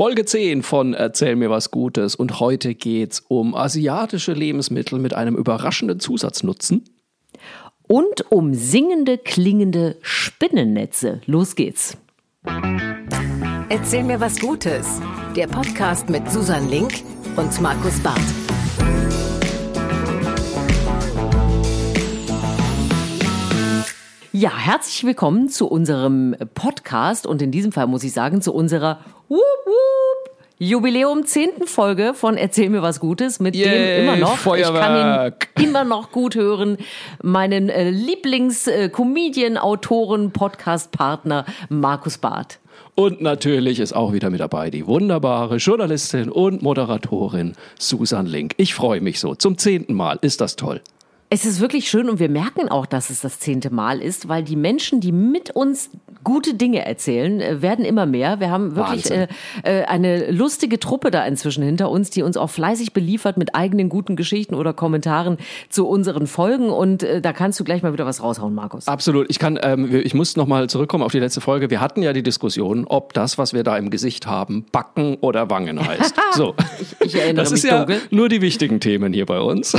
Folge 10 von Erzähl mir was Gutes und heute geht's um asiatische Lebensmittel mit einem überraschenden Zusatznutzen. Und um singende, klingende Spinnennetze. Los geht's. Erzähl mir was Gutes. Der Podcast mit Susan Link und Markus Barth. Ja, herzlich willkommen zu unserem Podcast und in diesem Fall muss ich sagen, zu unserer Wup Wup Jubiläum 10. Folge von Erzähl mir was Gutes mit Yay, dem immer noch, Feuerwerk. ich kann ihn immer noch gut hören, meinen äh, Lieblings-Comedian, Autoren, Podcast-Partner Markus Barth. Und natürlich ist auch wieder mit dabei die wunderbare Journalistin und Moderatorin Susan Link. Ich freue mich so. Zum zehnten Mal. Ist das toll. Es ist wirklich schön und wir merken auch, dass es das zehnte Mal ist, weil die Menschen, die mit uns gute Dinge erzählen, äh, werden immer mehr. Wir haben wirklich äh, äh, eine lustige Truppe da inzwischen hinter uns, die uns auch fleißig beliefert mit eigenen guten Geschichten oder Kommentaren zu unseren Folgen. Und äh, da kannst du gleich mal wieder was raushauen, Markus. Absolut. Ich kann, ähm, ich muss noch mal zurückkommen auf die letzte Folge. Wir hatten ja die Diskussion, ob das, was wir da im Gesicht haben, Backen oder Wangen heißt. So. Ich erinnere Das mich ist ja dunkel. nur die wichtigen Themen hier bei uns.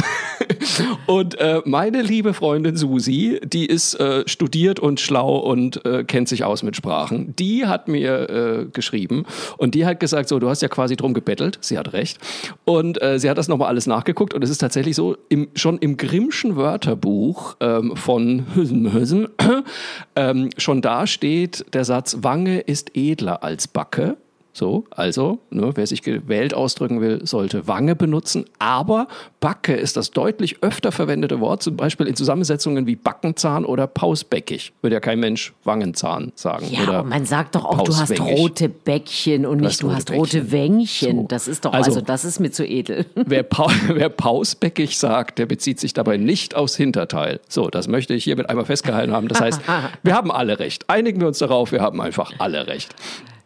Und äh, meine liebe Freundin Susi, die ist äh, studiert und schlau und äh, kennt sich aus mit Sprachen, die hat mir äh, geschrieben und die hat gesagt, so, du hast ja quasi drum gebettelt, sie hat recht. Und äh, sie hat das nochmal alles nachgeguckt und es ist tatsächlich so, im, schon im Grimmschen Wörterbuch ähm, von Hüsen, Hüsen, ähm, schon da steht der Satz, Wange ist edler als Backe. So, also, ne, wer sich gewählt ausdrücken will, sollte Wange benutzen. Aber Backe ist das deutlich öfter verwendete Wort, zum Beispiel in Zusammensetzungen wie Backenzahn oder Pausbäckig. Würde ja kein Mensch Wangenzahn sagen. Ja, oder man sagt doch auch, du hast rote Bäckchen und nicht, du hast rote. Wängchen. So. Das ist doch, Also- also, das ist mir zu edel. Wer, pa wer pausbäckig sagt, der bezieht sich dabei nicht aufs Hinterteil. So, das möchte ich hiermit einmal festgehalten haben. Das heißt, wir haben alle recht. Einigen wir uns darauf, wir haben einfach alle recht.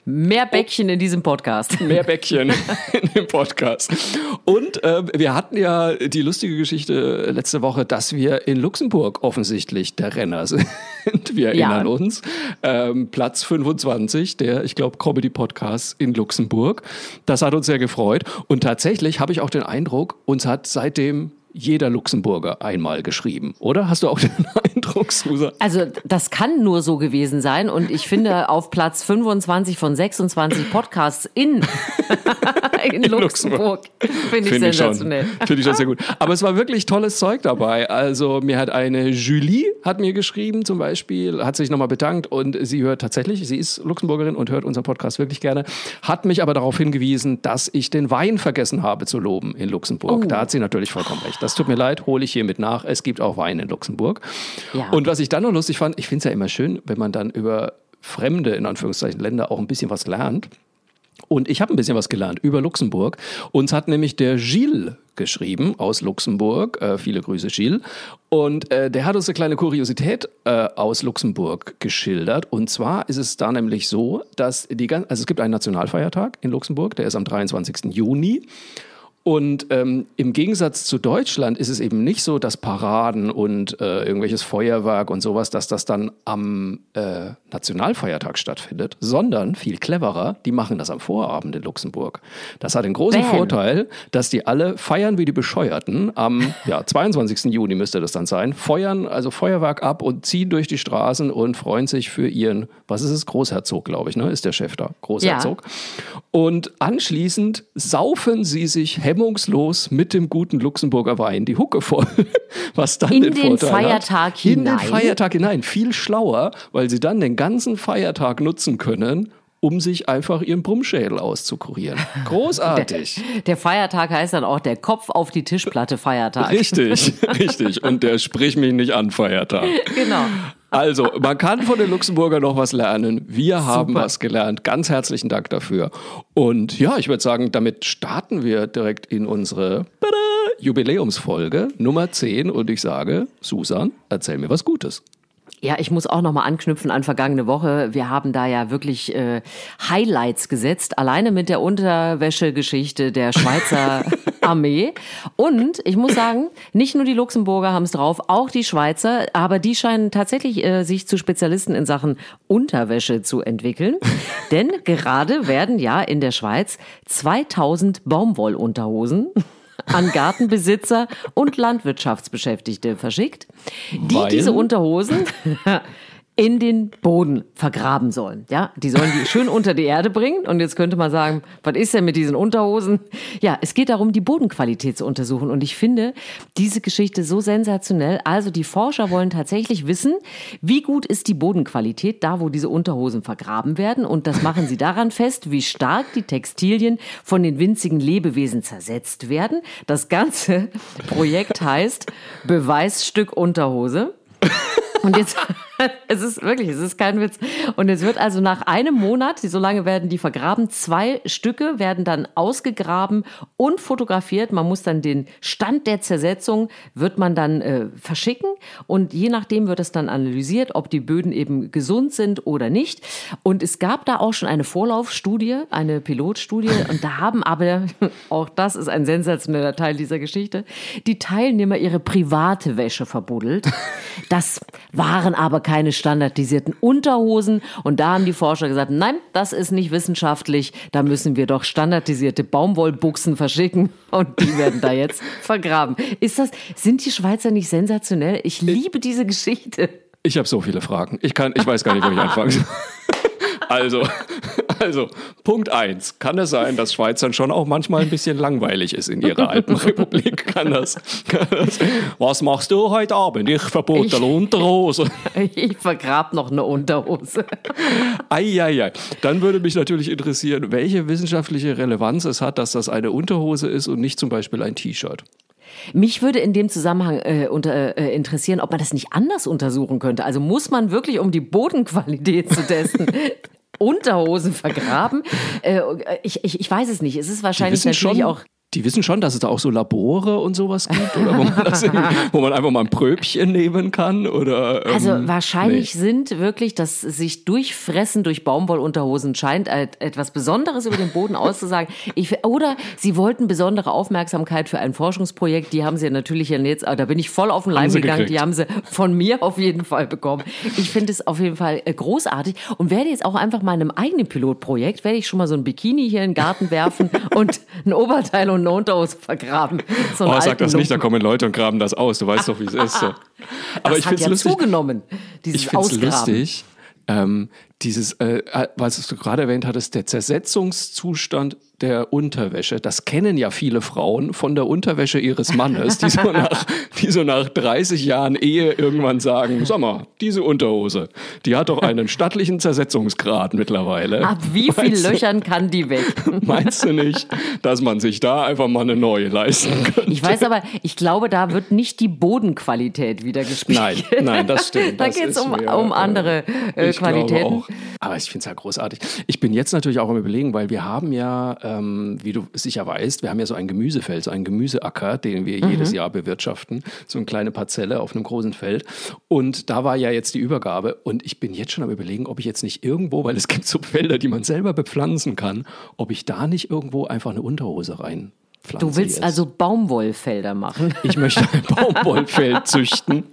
Mehr Bäckchen in diesem Podcast. Mehr Bäckchen in dem Podcast. Und äh, wir hatten ja die lustige Geschichte letzte Woche, dass wir in Luxemburg offensichtlich der Renner sind. Wir erinnern Ja. uns. Ähm, Platz 25 der, ich glaube, Comedy-Podcast in Luxemburg. Das hat uns sehr gefreut. Und tatsächlich habe ich auch den Eindruck, uns hat seitdem jeder Luxemburger einmal geschrieben. Oder? Hast du auch den Eindruck, Susan? Also das kann nur so gewesen sein und ich finde auf Platz 25 von 26 Podcasts in, in Luxemburg finde ich Finde ich, schon, sensationell. finde ich schon sehr gut. Aber es war wirklich tolles Zeug dabei. Also mir hat eine Julie hat mir geschrieben zum Beispiel, hat sich nochmal bedankt und sie hört tatsächlich, sie ist Luxemburgerin und hört unseren Podcast wirklich gerne, hat mich aber darauf hingewiesen, dass ich den Wein vergessen habe zu loben in Luxemburg. Oh. Da hat sie natürlich vollkommen recht. Das tut mir leid, hole ich hiermit nach. Es gibt auch Wein in Luxemburg. Ja. Und was ich dann noch lustig fand, ich finde es ja immer schön, wenn man dann über fremde, in Anführungszeichen, Länder auch ein bisschen was lernt. Und ich habe ein bisschen was gelernt über Luxemburg. Uns hat nämlich der Gilles geschrieben aus Luxemburg. Äh, viele Grüße, Gilles. Und äh, der hat uns eine kleine Kuriosität äh, aus Luxemburg geschildert. Und zwar ist es da nämlich so, dass die gan- also es gibt einen Nationalfeiertag in Luxemburg, der ist am 23. Juni. Und ähm, im Gegensatz zu Deutschland ist es eben nicht so, dass Paraden und äh, irgendwelches Feuerwerk und sowas, dass das dann am äh, Nationalfeiertag stattfindet, sondern viel cleverer, die machen das am Vorabend in Luxemburg. Das hat den großen Bam. Vorteil, dass die alle feiern wie die Bescheuerten. Am ja, 22. Juni müsste das dann sein, feuern also Feuerwerk ab und ziehen durch die Straßen und freuen sich für ihren, was ist es, Großherzog, glaube ich, ne? Ist der Chef da, Großherzog. Und anschließend saufen sie sich hemmungslos mit dem guten Luxemburger Wein die Hucke voll. Was dann In den, den Vorteil Feiertag hat, in den hinein? Feiertag hinein. Viel schlauer, weil sie dann den ganzen Feiertag nutzen können, um sich einfach ihren Brummschädel auszukurieren. Großartig. Der Feiertag heißt dann auch der Kopf auf die Tischplatte Feiertag. Richtig, richtig. Und der sprich mich nicht an Feiertag. Genau. Also, man kann von den Luxemburgern noch was lernen. Wir haben Super. was gelernt. Ganz herzlichen Dank dafür. Und ja, ich würde sagen, damit starten wir direkt in unsere Jubiläumsfolge Nummer 10. Und ich sage, Susan, erzähl mir was Gutes. Ja, ich muss auch noch mal anknüpfen an vergangene Woche. Wir haben da ja wirklich äh, Highlights gesetzt. Alleine mit der Unterwäschegeschichte der Schweizer Armee. Und ich muss sagen, nicht nur die Luxemburger haben es drauf, auch die Schweizer, aber die scheinen tatsächlich äh, sich zu Spezialisten in Sachen Unterwäsche zu entwickeln. Denn gerade werden ja in der Schweiz 2000 Baumwollunterhosen an Gartenbesitzer und Landwirtschaftsbeschäftigte verschickt, die Weil? diese Unterhosen in den Boden vergraben sollen. Ja, die sollen die schön unter die Erde bringen. Und jetzt könnte man sagen, was ist denn mit diesen Unterhosen? Ja, es geht darum, die Bodenqualität zu untersuchen. Und ich finde diese Geschichte so sensationell. Also die Forscher wollen tatsächlich wissen, wie gut ist die Bodenqualität da, wo diese Unterhosen vergraben werden. Und das machen sie daran fest, wie stark die Textilien von den winzigen Lebewesen zersetzt werden. Das ganze Projekt heißt Beweisstück Unterhose. Und jetzt, es ist wirklich, es ist kein Witz. Und es wird also nach einem Monat, so lange werden die vergraben, zwei Stücke werden dann ausgegraben und fotografiert. Man muss dann den Stand der Zersetzung, wird man dann äh, verschicken. Und je nachdem wird es dann analysiert, ob die Böden eben gesund sind oder nicht. Und es gab da auch schon eine Vorlaufstudie, eine Pilotstudie. Und da haben aber, auch das ist ein sensationeller Teil dieser Geschichte, die Teilnehmer ihre private Wäsche verbuddelt. Das waren aber keine standardisierten Unterhosen. Und da haben die Forscher gesagt, nein, das ist nicht wissenschaftlich. Da müssen wir doch standardisierte Baumwollbuchsen verschicken. Und die werden da jetzt vergraben. Ist das, sind die Schweizer nicht sensationell? Ich liebe diese Geschichte. Ich habe so viele Fragen. Ich kann, ich weiß gar nicht, wo ich anfangen soll. Also, also, Punkt eins. Kann es sein, dass Schweizern schon auch manchmal ein bisschen langweilig ist in ihrer Alpenrepublik? Kann das, kann das? Was machst du heute Abend? Ich verbotene Unterhose. Ich vergrab noch eine Unterhose. Eieiei. Dann würde mich natürlich interessieren, welche wissenschaftliche Relevanz es hat, dass das eine Unterhose ist und nicht zum Beispiel ein T-Shirt. Mich würde in dem Zusammenhang äh, unter, äh, interessieren, ob man das nicht anders untersuchen könnte. Also muss man wirklich, um die Bodenqualität zu testen, Unterhosen vergraben? Äh, ich, ich, ich weiß es nicht. Es ist wahrscheinlich natürlich schon, auch. Die wissen schon, dass es da auch so Labore und sowas gibt, oder wo man, das wo man einfach mal ein Pröbchen nehmen kann, oder? Also ähm, wahrscheinlich nee. sind wirklich das sich durchfressen durch Baumwollunterhosen scheint et- etwas Besonderes über den Boden auszusagen. Ich, oder sie wollten besondere Aufmerksamkeit für ein Forschungsprojekt. Die haben sie natürlich jetzt, aber da bin ich voll auf den Leim gegangen. gekriegt. Die haben sie von mir auf jeden Fall bekommen. Ich finde es auf jeden Fall äh, großartig und werde jetzt auch einfach mal in einem eigenen Pilotprojekt, werde ich schon mal so ein Bikini hier in den Garten werfen und ein Oberteil und Unterhose vergraben. So Oh, sag das nicht, da Lumpen. kommen Leute und graben das aus. Du weißt doch, wie es ist. So. Aber das ich finde es ja lustig. zugenommen, dieses Ich finde es lustig, ähm, dieses, äh, was du gerade erwähnt hattest, der Zersetzungszustand der Unterwäsche. Das kennen ja viele Frauen von der Unterwäsche ihres Mannes, die so nach, die so nach 30 Jahren Ehe irgendwann sagen, sag mal, diese Unterhose, die hat doch einen stattlichen Zersetzungsgrad mittlerweile. Ab wie viel Meinst du- Löchern kann die weg? Meinst du nicht, dass man sich da einfach mal eine neue leisten könnte? Ich weiß aber, ich glaube, da wird nicht die Bodenqualität wieder gespielt. Nein, nein, das stimmt. da geht es um, um äh, andere äh, ich glaube Qualitäten. Auch. Aber ich finde es ja großartig. Ich bin jetzt natürlich auch am überlegen, weil wir haben ja, ähm, wie du sicher weißt, wir haben ja so ein Gemüsefeld, so einen Gemüseacker, den wir jedes Mhm. Jahr bewirtschaften. So eine kleine Parzelle auf einem großen Feld. Und da war ja jetzt die Übergabe. Und ich bin jetzt schon am überlegen, ob ich jetzt nicht irgendwo, weil es gibt so Felder, die man selber bepflanzen kann, ob ich da nicht irgendwo einfach eine Unterhose rein Du willst also Baumwollfelder machen. ich möchte ein Baumwollfeld züchten.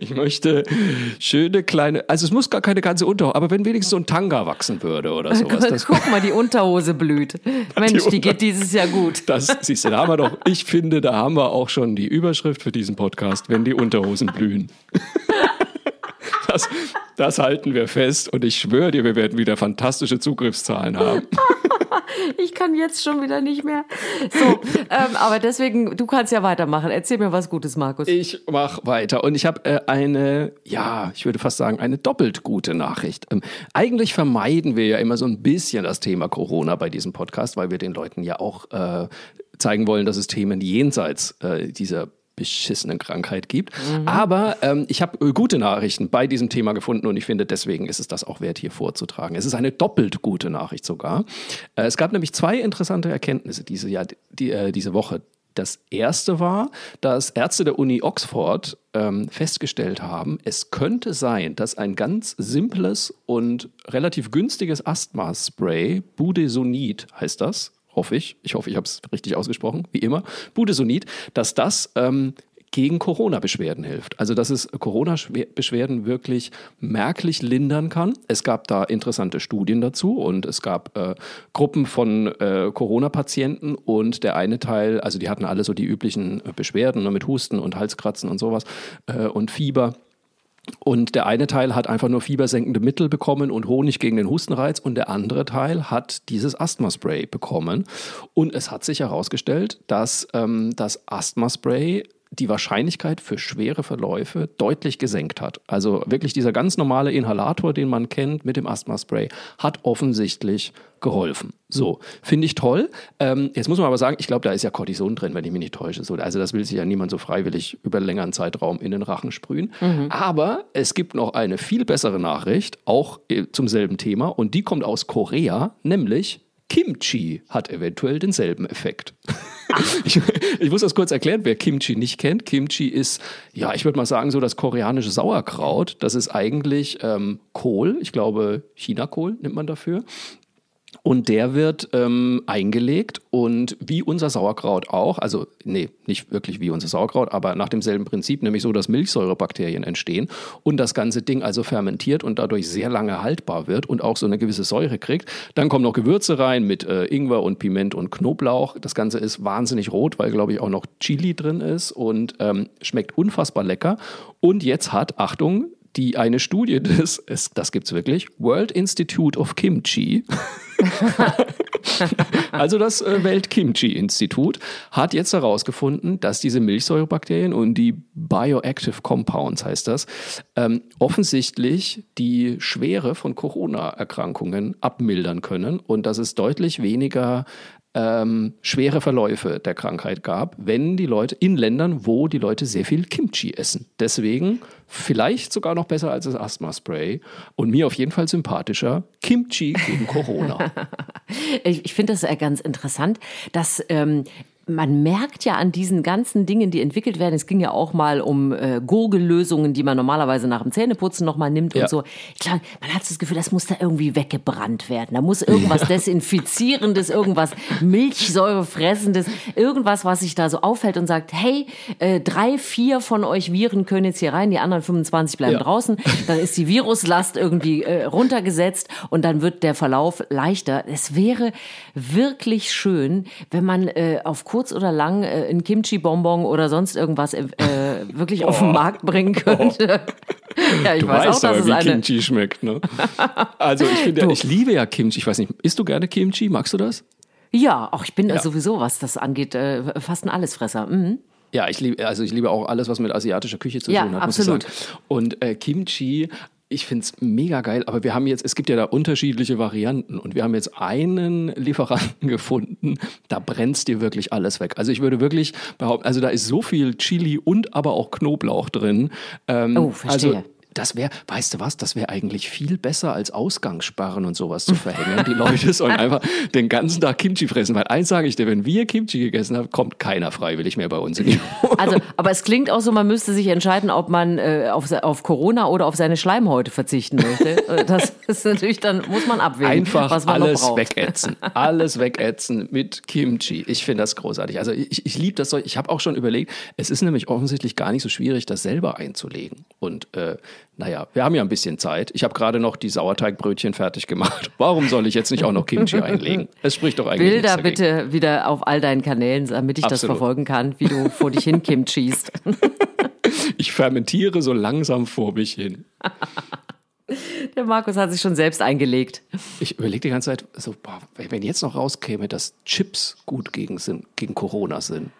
Ich möchte schöne kleine, also es muss gar keine ganze Unterhose, aber wenn wenigstens so ein Tanga wachsen würde oder sowas. Das, Guck mal, die Unterhose blüht. Mensch, die Unter- geht dieses Jahr gut. das siehst du, da haben wir doch, ich finde, da haben wir auch schon die Überschrift für diesen Podcast, wenn die Unterhosen blühen. Das, das halten wir fest und ich schwöre dir, wir werden wieder fantastische Zugriffszahlen haben. Ich kann jetzt schon wieder nicht mehr. So, ähm, aber deswegen, du kannst ja weitermachen. Erzähl mir was Gutes, Markus. Ich mache weiter und ich habe äh, eine, ja, ich würde fast sagen, eine doppelt gute Nachricht. Ähm, eigentlich vermeiden wir ja immer so ein bisschen das Thema Corona bei diesem Podcast, weil wir den Leuten ja auch äh, zeigen wollen, dass es Themen jenseits äh, dieser beschissenen Krankheit gibt. Aber ähm, ich habe äh, gute Nachrichten bei diesem Thema gefunden und ich finde, deswegen ist es das auch wert, hier vorzutragen. Es ist eine doppelt gute Nachricht sogar. Äh, es gab nämlich zwei interessante Erkenntnisse diese, Jahr, die, äh, diese Woche. Das erste war, dass Ärzte der Uni Oxford ähm, festgestellt haben, es könnte sein, dass ein ganz simples und relativ günstiges Asthma-Spray, Budesonid heißt das, hoffe ich, ich hoffe, ich habe es richtig ausgesprochen, wie immer, Budesonid, dass das ähm, gegen Corona-Beschwerden hilft. Also dass es Corona-Beschwerden wirklich merklich lindern kann. Es gab da interessante Studien dazu und es gab äh, Gruppen von äh, Corona-Patienten und der eine Teil, also die hatten alle so die üblichen Beschwerden ne, mit Husten und Halskratzen und sowas äh, und Fieber. Und der eine Teil hat einfach nur fiebersenkende Mittel bekommen und Honig gegen den Hustenreiz und der andere Teil hat dieses Asthma-Spray bekommen. Und es hat sich herausgestellt, dass ähm, das Asthma-Spray die Wahrscheinlichkeit für schwere Verläufe deutlich gesenkt hat. Also wirklich dieser ganz normale Inhalator, den man kennt mit dem Asthma-Spray, hat offensichtlich geholfen. So, finde ich toll. Ähm, jetzt muss man aber sagen, ich glaube, da ist ja Cortison drin, wenn ich mich nicht täusche. So, also das will sich ja niemand so freiwillig über einen längeren Zeitraum in den Rachen sprühen. Mhm. Aber es gibt noch eine viel bessere Nachricht, auch äh, zum selben Thema, und die kommt aus Korea, nämlich Kimchi hat eventuell denselben Effekt. Ich, ich, muss das kurz erklären, wer Kimchi nicht kennt. Kimchi ist, ja, ich würde mal sagen, so das koreanische Sauerkraut. Das ist eigentlich ähm, Kohl, ich glaube Chinakohl nimmt man dafür. Und der wird ähm, eingelegt und wie unser Sauerkraut auch, also nee, nicht wirklich wie unser Sauerkraut, aber nach demselben Prinzip, nämlich so, dass Milchsäurebakterien entstehen und das ganze Ding also fermentiert und dadurch sehr lange haltbar wird und auch so eine gewisse Säure kriegt. Dann kommen noch Gewürze rein mit äh, Ingwer und Piment und Knoblauch. Das Ganze ist wahnsinnig rot, weil glaube ich auch noch Chili drin ist und ähm, schmeckt unfassbar lecker. Und jetzt hat, Achtung, die eine Studie des, es, das gibt's wirklich, World Institute of Kimchi, also das äh, Welt-Kimchi-Institut hat jetzt herausgefunden, dass diese Milchsäurebakterien und die Bioactive Compounds heißt das, ähm, offensichtlich die Schwere von Corona-Erkrankungen abmildern können und dass es deutlich weniger ähm, schwere Verläufe der Krankheit gab, wenn die Leute in Ländern, wo die Leute sehr viel Kimchi essen. Deswegen vielleicht sogar noch besser als das Asthma-Spray und mir auf jeden Fall sympathischer Kimchi gegen Corona. ich, ich finde das ganz interessant, dass ähm, man merkt ja an diesen ganzen Dingen, die entwickelt werden, es ging ja auch mal um äh, Gurgellösungen, die man normalerweise nach dem Zähneputzen nochmal nimmt ja. und so. Ich glaube, man hat das Gefühl, das muss da irgendwie weggebrannt werden. Da muss irgendwas ja. Desinfizierendes, irgendwas Milchsäurefressendes, irgendwas, was sich da so auffällt und sagt, hey, äh, drei, vier von euch Viren können jetzt hier rein, die anderen 25 bleiben ja. draußen. Dann ist die Viruslast irgendwie äh, runtergesetzt und dann wird der Verlauf leichter. Es wäre wirklich schön, wenn man äh, auf kurz oder lang äh, ein Kimchi-Bonbon oder sonst irgendwas äh, wirklich oh. auf den. Markt bringen könnte. Oh. ja, ich du weiß weißt auch, dass aber, wie Kimchi schmeckt. Ne? Also ich finde, ich liebe ja Kimchi. Ich weiß nicht, isst du gerne Kimchi? Magst du das? Ja, auch ich bin ja. sowieso, was das angeht, äh, fast ein Allesfresser. Mhm. Ja, ich liebe, also ich liebe auch alles, was mit asiatischer Küche zu ja, tun hat. Absolut. Und äh, Kimchi ich finde es mega geil, aber wir haben jetzt, es gibt ja da unterschiedliche Varianten und wir haben jetzt einen Lieferanten gefunden, da brennt dir wirklich alles weg. Also ich würde wirklich behaupten, also da ist so viel Chili und aber auch Knoblauch drin. Ähm, oh, verstehe. Also das wäre, weißt du was, das wäre eigentlich viel besser als Ausgangssperren und sowas zu verhängen. Die Leute sollen einfach den ganzen Tag Kimchi fressen. Weil eins sage ich dir, wenn wir Kimchi gegessen haben, kommt keiner freiwillig mehr bei uns in die Wohnung. Also, aber es klingt auch so, man müsste sich entscheiden, ob man äh, auf, auf Corona oder auf seine Schleimhäute verzichten möchte. Äh, das ist natürlich, dann muss man abwägen. Einfach was man alles wegätzen. Alles wegätzen mit Kimchi. Ich finde das großartig. Also ich, ich liebe das so. Ich habe auch schon überlegt, es ist nämlich offensichtlich gar nicht so schwierig, das selber einzulegen. Und äh, naja, wir haben ja ein bisschen Zeit. Ich habe gerade noch die Sauerteigbrötchen fertig gemacht. Warum soll ich jetzt nicht auch noch Kimchi einlegen? Es spricht doch eigentlich Bilder bitte wieder auf all deinen Kanälen, damit ich Absolut. das verfolgen kann, wie du vor dich hin Kimchiest. ich fermentiere so langsam vor mich hin. Der Markus hat sich schon selbst eingelegt. Ich überlege die ganze Zeit, so, boah, wenn jetzt noch rauskäme, dass Chips gut gegen, gegen Corona sind.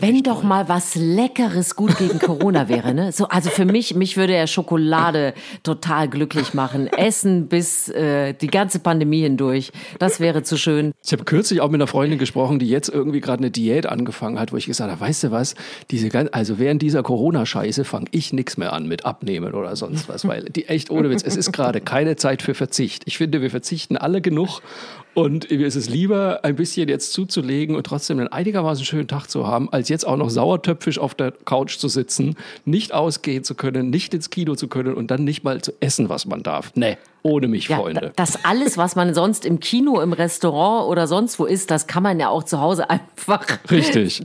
Wenn doch toll. mal was Leckeres gut gegen Corona wäre, ne? So, also für mich, mich würde ja Schokolade total glücklich machen. Essen bis äh, die ganze Pandemie hindurch. Das wäre zu schön. Ich habe kürzlich auch mit einer Freundin gesprochen, die jetzt irgendwie gerade eine Diät angefangen hat, wo ich gesagt habe, weißt du was, diese also während dieser Corona-Scheiße fange ich nichts mehr an mit Abnehmen oder sonst was, weil die echt ohne Witz, es ist gerade keine Zeit für Verzicht. Ich finde, wir verzichten alle genug und mir ist es lieber, ein bisschen jetzt zuzulegen und trotzdem einen einigermaßen schönen Tag zu haben, als jetzt auch noch sauertöpfisch auf der Couch zu sitzen, nicht ausgehen zu können, nicht ins Kino zu können und dann nicht mal zu essen, was man darf. Nee. Ohne mich, Ja, Freunde. da- das alles, was man sonst im Kino, im Restaurant oder sonst wo isst, das kann man ja auch zu Hause einfach Richtig.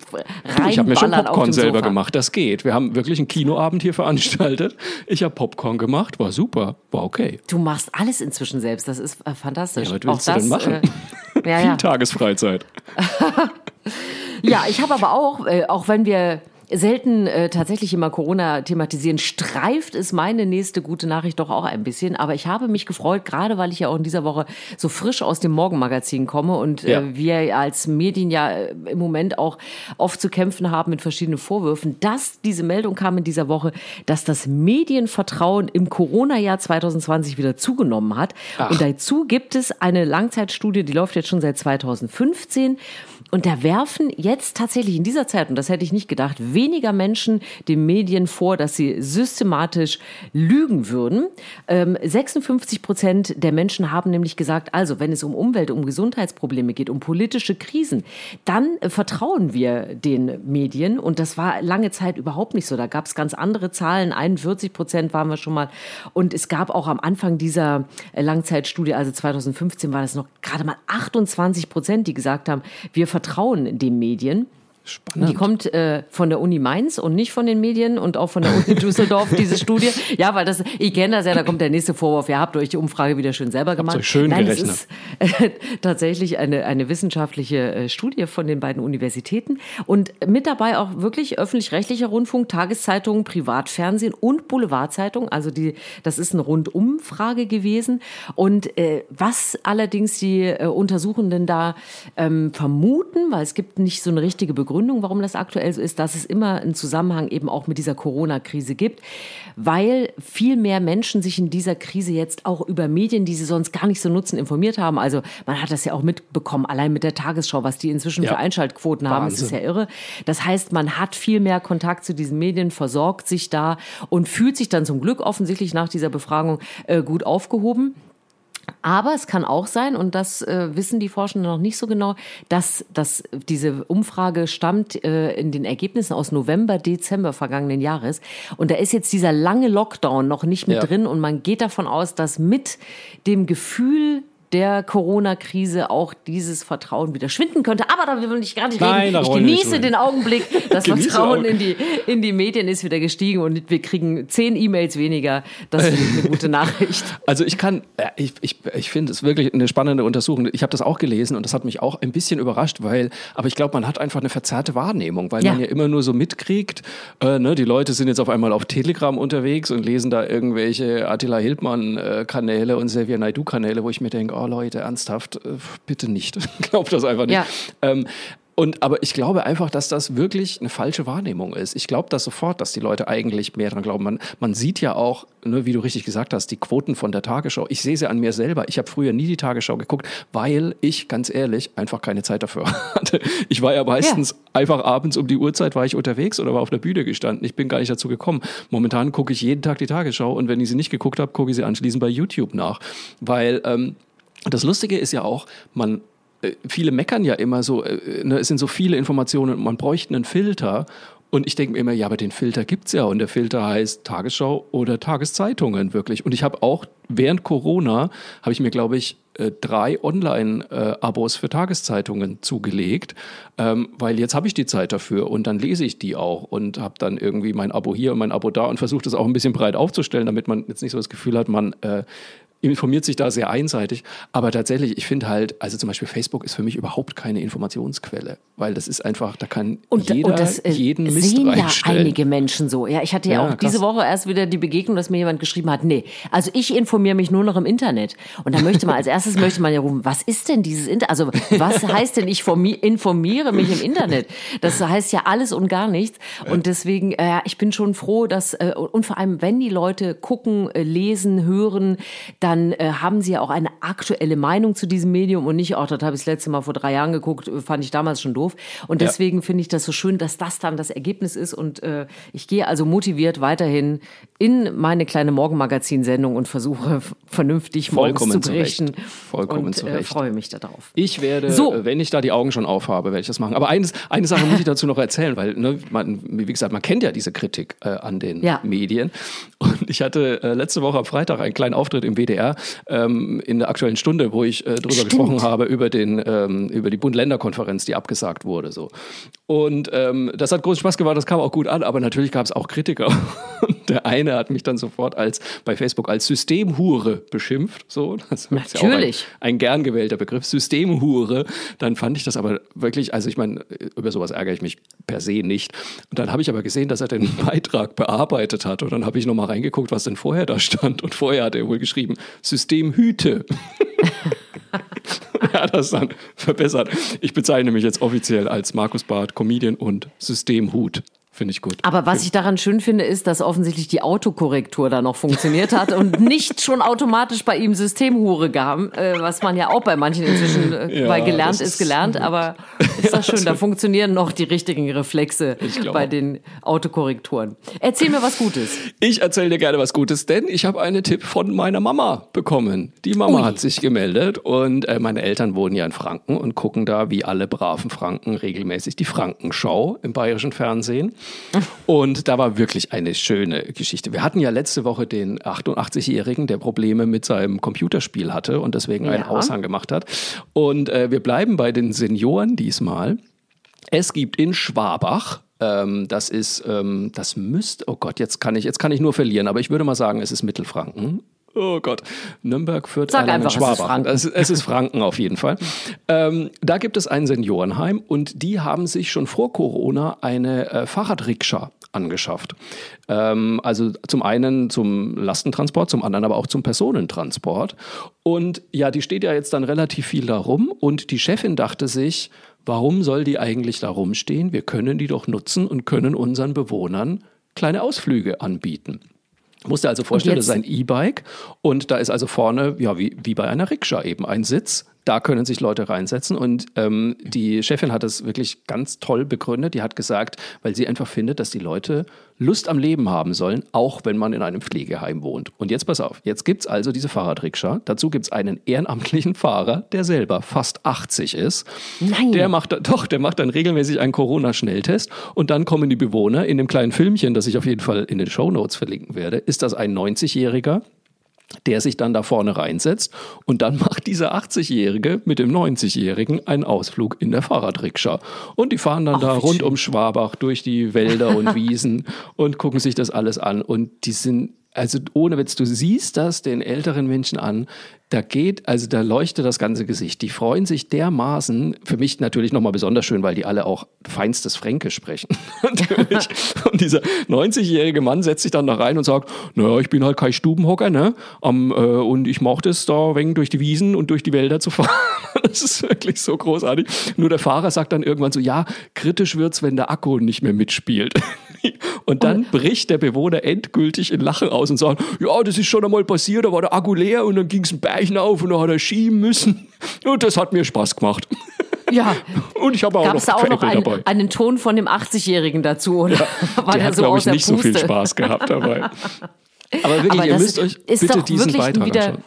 Ich habe mir schon Popcorn selber Sofa. gemacht, das geht. Wir haben wirklich einen Kinoabend hier veranstaltet. Ich habe Popcorn gemacht, war super, war okay. Du machst alles inzwischen selbst, das ist äh, fantastisch. Ja, was willst Auch du denn machen? Äh, ja, Viel ja. Tagesfreizeit. ja, ich habe aber auch, äh, auch wenn wir selten äh, tatsächlich immer Corona thematisieren, streift es meine nächste gute Nachricht doch auch ein bisschen. Aber ich habe mich gefreut, gerade weil ich ja auch in dieser Woche so frisch aus dem Morgenmagazin komme und Ja. äh, wir als Medien ja äh, im Moment auch oft zu kämpfen haben mit verschiedenen Vorwürfen, dass diese Meldung kam in dieser Woche, dass das Medienvertrauen im Corona-Jahr 2020 wieder zugenommen hat. Und dazu gibt es eine Langzeitstudie, die läuft jetzt schon seit 2015. Und da werfen jetzt tatsächlich in dieser Zeit, und das hätte ich nicht gedacht, weniger Menschen den Medien vor, dass sie systematisch lügen würden. Ähm, 56 Prozent der Menschen haben nämlich gesagt, also wenn es um Umwelt, um Gesundheitsprobleme geht, um politische Krisen, dann äh, vertrauen wir den Medien. Und das war lange Zeit überhaupt nicht so. Da gab es ganz andere Zahlen. 41 Prozent waren wir schon mal. Und es gab auch am Anfang dieser äh, Langzeitstudie, also 2015, war das noch gerade mal 28 Prozent, die gesagt haben, wir vertrauen den Medien. Spannend. Die kommt äh, von der Uni Mainz und nicht von den Medien und auch von der Uni Düsseldorf, diese Studie. Ja, weil das, ich kenne das ja, da kommt der nächste Vorwurf. Ihr habt euch die Umfrage wieder schön selber gemacht. euch schön Nein, gerechnet. ist äh, tatsächlich eine, eine wissenschaftliche äh, Studie von den beiden Universitäten und mit dabei auch wirklich öffentlich-rechtlicher Rundfunk, Tageszeitungen, Privatfernsehen und Boulevardzeitung. Also die, das ist eine Rundumfrage gewesen. Und äh, was allerdings die äh, Untersuchenden da ähm, vermuten, weil es gibt nicht so eine richtige Begründung, warum das aktuell so ist, dass es immer einen Zusammenhang eben auch mit dieser Corona-Krise gibt, weil viel mehr Menschen sich in dieser Krise jetzt auch über Medien, die sie sonst gar nicht so nutzen, informiert haben. Also man hat das ja auch mitbekommen, allein mit der Tagesschau, was die inzwischen Ja. für Einschaltquoten haben, das ist ja Wahnsinn. irre. Das heißt, man hat viel mehr Kontakt zu diesen Medien, versorgt sich da und fühlt sich dann zum Glück offensichtlich nach dieser Befragung äh, gut aufgehoben. Aber es kann auch sein, und das äh, wissen die Forschenden noch nicht so genau, dass, dass diese Umfrage stammt äh, in den Ergebnissen aus November, Dezember vergangenen Jahres. Und da ist jetzt dieser lange Lockdown noch nicht mit Ja. drin. Und man geht davon aus, dass mit dem Gefühl der Corona-Krise auch dieses Vertrauen wieder schwinden könnte. Aber da will ich gar nicht Nein, reden. Ich genieße den Augenblick. Das Vertrauen in die, in die Medien ist wieder gestiegen und wir kriegen zehn E-Mails weniger. Das ich eine gute Nachricht. Also ich kann, ja, ich, ich, ich finde es wirklich eine spannende Untersuchung. Ich habe das auch gelesen und das hat mich auch ein bisschen überrascht, weil, aber ich glaube, man hat einfach eine verzerrte Wahrnehmung, weil Ja. man ja immer nur so mitkriegt, äh, ne, die Leute sind jetzt auf einmal auf Telegram unterwegs und lesen da irgendwelche Attila Hildmann-Kanäle und Xavier Naidu-Kanäle, wo ich mir denke, oh Leute, ernsthaft, äh, bitte nicht. Glaubt das einfach nicht. Ja. Ähm, und, aber ich glaube einfach, dass das wirklich eine falsche Wahrnehmung ist. Ich glaube das sofort, dass die Leute eigentlich mehr dran glauben. Man, man sieht ja auch, ne, wie du richtig gesagt hast, die Quoten von der Tagesschau. Ich sehe sie an mir selber. Ich habe früher nie die Tagesschau geguckt, weil ich, ganz ehrlich, einfach keine Zeit dafür hatte. Ich war ja meistens einfach abends um die Uhrzeit war ich unterwegs oder war auf der Bühne gestanden. Ich bin gar nicht dazu gekommen. Momentan gucke ich jeden Tag die Tagesschau und wenn ich sie nicht geguckt habe, gucke ich sie anschließend bei YouTube nach. Weil ähm, das Lustige ist ja auch, man äh, viele meckern ja immer so, äh, ne, es sind so viele Informationen und man bräuchte einen Filter. Und ich denke mir immer, ja, aber den Filter gibt's ja. Und der Filter heißt Tagesschau oder Tageszeitungen wirklich. Und ich habe auch während Corona, habe ich mir, glaube ich, äh, drei Online-Abos für Tageszeitungen zugelegt, ähm, weil jetzt habe ich die Zeit dafür und dann lese ich die auch und habe dann irgendwie mein Abo hier und mein Abo da und versuche das auch ein bisschen breit aufzustellen, damit man jetzt nicht so das Gefühl hat, man äh, informiert sich da sehr einseitig. Aber tatsächlich, ich finde halt, also zum Beispiel Facebook ist für mich überhaupt keine Informationsquelle, weil das ist einfach, da kann Und, jeder und das äh, jeden Mist sehen ja einige Menschen so. Ja, ich hatte ja, Ja, auch krass. diese Woche erst wieder die Begegnung, dass mir jemand geschrieben hat, nee, also ich informiere mich nur noch im Internet. Und da möchte man als erstes möchte man ja rufen, was ist denn dieses Internet? Also was heißt denn ich formi- informiere mich im Internet? Das heißt ja alles und gar nichts. Und deswegen, äh, ich bin schon froh, dass äh, und vor allem, wenn die Leute gucken, äh, lesen, hören, dann äh, haben sie ja auch eine aktuelle Meinung zu diesem Medium und nicht, oh, das habe ich das letzte Mal vor drei Jahren geguckt, äh, fand ich damals schon doof. Und Ja. deswegen finde ich das so schön, dass das dann das Ergebnis ist. Und äh, ich gehe also motiviert weiterhin in meine kleine Morgenmagazin-Sendung und versuche vernünftig morgens Vollkommen zu berichten. Vollkommen und, zu Äh, Recht. freue mich darauf. Ich werde, So. äh, wenn ich da die Augen schon aufhabe, werde ich das machen. Aber eines, eine Sache muss ich dazu noch erzählen, weil, ne, man, wie gesagt, man kennt ja diese Kritik äh, an den Ja. Medien. Und ich hatte äh, letzte Woche am Freitag einen kleinen Auftritt im WDR. NDR ähm, in der aktuellen Stunde, wo ich äh, drüber Stimmt. gesprochen habe über den ähm, über die Bund-Länder-Konferenz, die abgesagt wurde. So und ähm, das hat großen Spaß gemacht, das kam auch gut an, aber natürlich gab es auch Kritiker. Der eine hat mich dann sofort als bei Facebook als Systemhure beschimpft. So, das ist ja auch ein, Natürlich. ein gern gewählter Begriff, Systemhure. Dann fand ich das aber wirklich, also ich meine, über sowas ärgere ich mich per se nicht. Und dann habe ich aber gesehen, dass er den Beitrag bearbeitet hat. Und dann habe ich nochmal reingeguckt, was denn vorher da stand. Und vorher hat er wohl geschrieben, Systemhüte. er hat das dann verbessert. Ich bezeichne mich jetzt offiziell als Markus Barth, Comedian und Systemhut. Finde ich gut. Aber was ich daran schön finde, ist, dass offensichtlich die Autokorrektur da noch funktioniert hat und nicht schon automatisch bei ihm Systemhure gab, äh, was man ja auch bei manchen inzwischen, äh, Ja, weil gelernt ist, gelernt, aber ist das schön, da funktionieren noch die richtigen Reflexe bei den Autokorrekturen. Erzähl mir was Gutes. Ich erzähle dir gerne was Gutes, denn ich habe einen Tipp von meiner Mama bekommen. Die Mama Ui. hat sich gemeldet und äh, meine Eltern wohnen ja in Franken und gucken da wie alle braven Franken regelmäßig die Frankenschau im bayerischen Fernsehen. Und da war wirklich eine schöne Geschichte. Wir hatten ja letzte Woche den 88-Jährigen, der Probleme mit seinem Computerspiel hatte und deswegen einen Ja. Aushang gemacht hat. Und äh, wir bleiben bei den Senioren diesmal. Es gibt in Schwabach, ähm, das ist, ähm, das müsste, oh Gott, jetzt kann ich, jetzt kann ich nur verlieren, aber ich würde mal sagen, es ist Mittelfranken. Oh Gott, Nürnberg, Fürth, Sag Erlangen, einfach, es ist. Es, es ist Franken auf jeden Fall. Ähm, da gibt es ein Seniorenheim und die haben sich schon vor Corona eine äh, Fahrradrikscha angeschafft. Ähm, also zum einen zum Lastentransport, zum anderen aber auch zum Personentransport. Und ja, die steht ja jetzt dann relativ viel da rum und die Chefin dachte sich, warum soll die eigentlich da rumstehen? Wir können die doch nutzen und können unseren Bewohnern kleine Ausflüge anbieten. Musste also vorstellen, das ist ein E-Bike und da ist also vorne, ja, wie, wie bei einer Rikscha eben ein Sitz. Da können sich Leute reinsetzen und ähm, die Chefin hat es wirklich ganz toll begründet. Die hat gesagt, weil sie einfach findet, dass die Leute Lust am Leben haben sollen, auch wenn man in einem Pflegeheim wohnt. Und jetzt pass auf, jetzt gibt's also diese Fahrradrikscha. Dazu gibt's einen ehrenamtlichen Fahrer, der selber fast 80 ist. Nein. Der macht, doch, der macht dann regelmäßig einen Corona-Schnelltest und dann kommen die Bewohner in dem kleinen Filmchen, das ich auf jeden Fall in den Shownotes verlinken werde, ist das ein 90-Jähriger, der sich dann da vorne reinsetzt und dann macht dieser 80-Jährige mit dem 90-Jährigen einen Ausflug in der Fahrradrikscha. Und die fahren dann da wie rund schön. um Schwabach durch die Wälder und Wiesen und gucken sich das alles an. Und die sind, also ohne Witz, du siehst das den älteren Menschen an, da geht, also da leuchtet das ganze Gesicht. Die freuen sich dermaßen, für mich natürlich nochmal besonders schön, weil die alle auch feinstes Fränkisch sprechen. Und dieser 90-jährige Mann setzt sich dann da rein und sagt, naja, ich bin halt kein Stubenhocker, ne? Am, äh, und ich mochte es da wegen durch die Wiesen und durch die Wälder zu fahren. das ist wirklich so großartig. Nur der Fahrer sagt dann irgendwann so, ja, kritisch wird's, wenn der Akku nicht mehr mitspielt. Und dann bricht der Bewohner endgültig in Lachen aus und sagt, ja, das ist schon einmal passiert, da war der Akku leer und dann ging's ein Bergen auf und dann hat er schieben müssen. Und das hat mir Spaß gemacht. Ja. Und ich habe auch Gab noch es da auch noch einen, dabei. einen Ton von dem 80-Jährigen dazu? Oder war Der der hat, so glaube ich, nicht so viel Puste? Spaß gehabt dabei. Aber wirklich, Aber ihr müsst euch ist bitte diesen Beitrag wieder anschauen.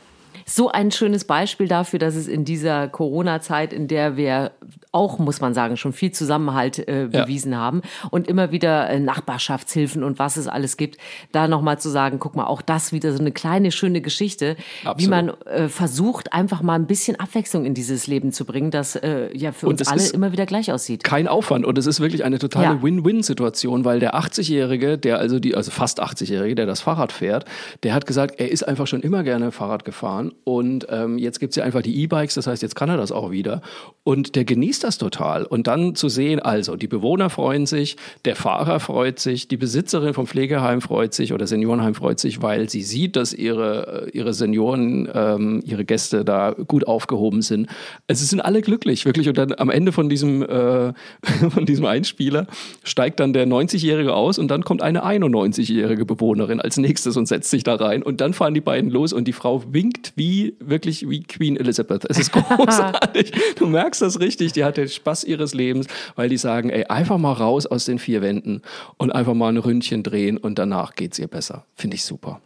so ein schönes Beispiel dafür, dass es in dieser Corona-Zeit, in der wir auch, muss man sagen, schon viel Zusammenhalt äh, bewiesen haben und immer wieder äh, Nachbarschaftshilfen und was es alles gibt, da nochmal zu sagen, guck mal, auch das wieder so eine kleine, schöne Geschichte, wie Absolut. man äh, versucht, einfach mal ein bisschen Abwechslung in dieses Leben zu bringen, das äh, ja für Und uns es alle immer wieder gleich aussieht. kein Aufwand und es ist wirklich eine totale Ja. Win-Win-Situation, weil der 80-Jährige, der also die, also fast 80-Jährige, der das Fahrrad fährt, der hat gesagt, er ist einfach schon immer gerne Fahrrad gefahren und ähm, jetzt gibt's ja einfach die E-Bikes, das heißt, jetzt kann er das auch wieder und der genießt das total und dann zu sehen, also die Bewohner freuen sich, der Fahrer freut sich, die Besitzerin vom Pflegeheim freut sich oder Seniorenheim freut sich, weil sie sieht, dass ihre, äh, ihre Senioren, ähm, ihre Gäste da gut aufgehoben sind. Also es sind alle glücklich, wirklich. Und dann am Ende von diesem, äh, von diesem Einspieler steigt dann der 90-Jährige aus und dann kommt eine 91-jährige Bewohnerin als nächstes und setzt sich da rein. Und dann fahren die beiden los und die Frau winkt wie, wirklich wie Queen Elizabeth. Es ist großartig. du merkst das richtig. Die hat den Spaß ihres Lebens, weil die sagen, ey, einfach mal raus aus den vier Wänden und einfach mal ein Ründchen drehen und danach geht's ihr besser. Finde ich super.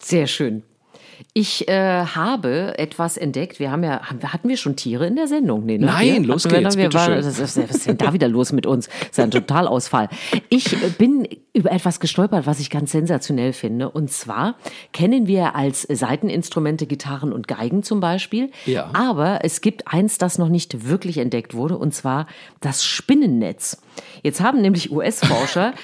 Sehr schön. Ich äh, habe etwas entdeckt. Wir haben ja, hatten wir schon Tiere in der Sendung? Nee, ne? Nein, wir? los wir geht's? Wir waren, was ist denn da wieder los mit uns? Das ist ja ein Totalausfall. Ich äh, bin über etwas gestolpert, was ich ganz sensationell finde. Und zwar kennen wir als Seiteninstrumente Gitarren und Geigen zum Beispiel. Ja. Aber es gibt eins, das noch nicht wirklich entdeckt wurde, und zwar das Spinnennetz. Jetzt haben nämlich US-Forscher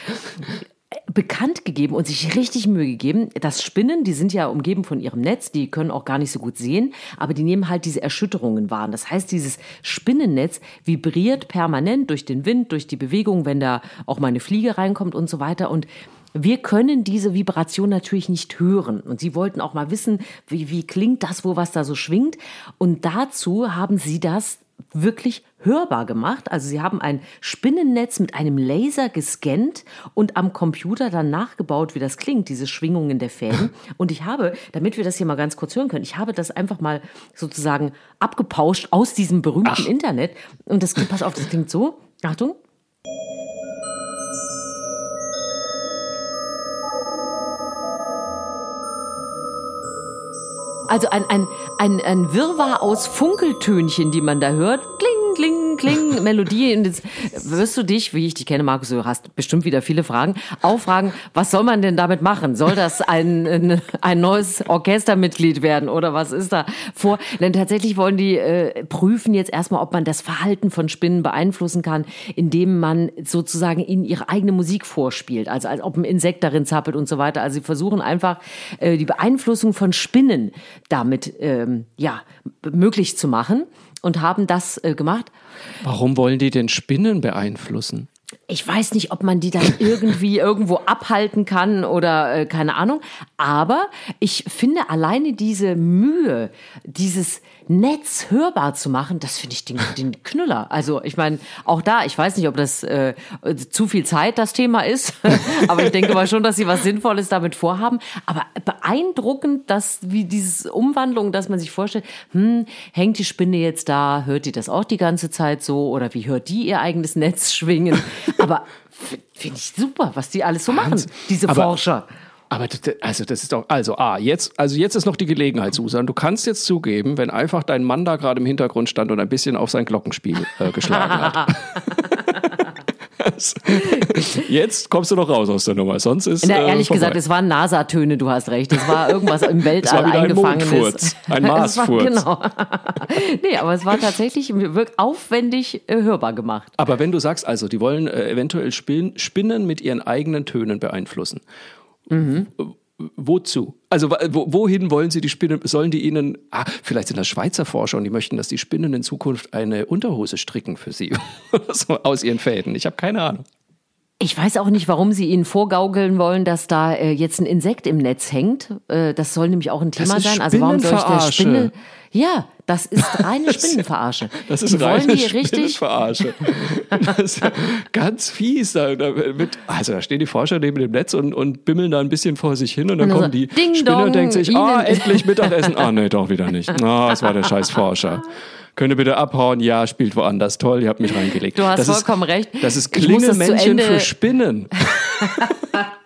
bekannt gegeben und sich richtig Mühe gegeben. Das Spinnen, die sind ja umgeben von ihrem Netz, die können auch gar nicht so gut sehen, aber die nehmen halt diese Erschütterungen wahr. Das heißt, dieses Spinnennetz vibriert permanent durch den Wind, durch die Bewegung, wenn da auch mal eine Fliege reinkommt und so weiter. Und wir können diese Vibration natürlich nicht hören. Und sie wollten auch mal wissen, wie, wie klingt das, wo was da so schwingt. Und dazu haben sie das wirklich hörbar gemacht. Also sie haben ein Spinnennetz mit einem Laser gescannt und am Computer dann nachgebaut, wie das klingt, diese Schwingungen der Fäden. Und ich habe, damit wir das hier mal ganz kurz hören können, ich habe das einfach mal sozusagen abgepauscht aus diesem berühmten Internet. Und das, pass auf, das klingt so. Achtung. Also ein, ein, ein, ein Wirrwarr aus Funkeltönchen, die man da hört. Kling, kling, kling, Melodie. Und jetzt wirst du dich, wie ich dich kenne, Markus, du hast bestimmt wieder viele Fragen, auch fragen, was soll man denn damit machen? Soll das ein, ein, neues Orchestermitglied werden oder was ist da vor? Denn tatsächlich wollen die äh, prüfen jetzt erstmal, ob man das Verhalten von Spinnen beeinflussen kann, indem man sozusagen ihnen ihre eigene Musik vorspielt. Also als ob ein Insekt darin zappelt und so weiter. Also sie versuchen einfach äh, die Beeinflussung von Spinnen damit ähm, ja, möglich zu machen und haben das äh, gemacht. Warum wollen die den Spinnen beeinflussen? Ich weiß nicht, ob man die dann irgendwie irgendwo abhalten kann oder äh, keine Ahnung. Aber ich finde alleine diese Mühe, dieses Netz hörbar zu machen, das finde ich den, den Knüller. Also ich meine, auch da, ich weiß nicht, ob das äh, zu viel Zeit das Thema ist, aber ich denke mal schon, dass sie was Sinnvolles damit vorhaben. Aber beeindruckend, dass wie diese Umwandlung, dass man sich vorstellt, hm, hängt die Spinne jetzt da, hört die das auch die ganze Zeit so oder wie hört die ihr eigenes Netz schwingen? Aber finde ich super, was die alles so machen, diese Aber- Forscher. Aber das, also das ist doch, also ah, jetzt, also jetzt ist noch die Gelegenheit, Susan. Du kannst jetzt zugeben, wenn einfach dein Mann da gerade im Hintergrund stand und ein bisschen auf sein Glockenspiel äh, geschlagen hat. jetzt kommst du doch raus aus der Nummer, sonst ist Na, äh, ehrlich vorbei. gesagt, es waren NASA-Töne, du hast recht. Es war irgendwas im Weltall war wieder ein eingefangenes. Ein Es war- Marsfurz. Genau. nee, aber es war tatsächlich wirklich aufwendig äh, hörbar gemacht. Aber wenn du sagst, also, die wollen äh, eventuell Spin Spinnen mit ihren eigenen Tönen beeinflussen. Mhm. Wozu? Also wohin wollen sie die Spinnen? Sollen die ihnen? Ah, vielleicht sind das Schweizer Forscher und die möchten, dass die Spinnen in Zukunft eine Unterhose stricken für sie so, aus ihren Fäden. Ich habe keine Ahnung. Ich weiß auch nicht, warum sie ihnen vorgaukeln wollen, dass da äh, jetzt ein Insekt im Netz hängt. Äh, das soll nämlich auch ein Thema sein. Also warum soll ich der. Spinne? Ja, das ist reine Spinnenverarsche. Das ist die wollen reine die. Spinnenverarsche. Das ist ja ganz fies. Da, da mit, also da stehen die Forscher neben dem Netz und, und bimmeln da ein bisschen vor sich hin und dann Und kommen so, die Ding Spinne dong, und denkt sich, ah, endlich Mittagessen. Ah, nee, doch wieder nicht. Ah, es war der scheiß Forscher. Könnt ihr bitte abhauen? Ja, spielt woanders. Toll, ihr habt mich reingelegt. Du hast das vollkommen ist, recht. Das ist Klingelmännchen für Spinnen.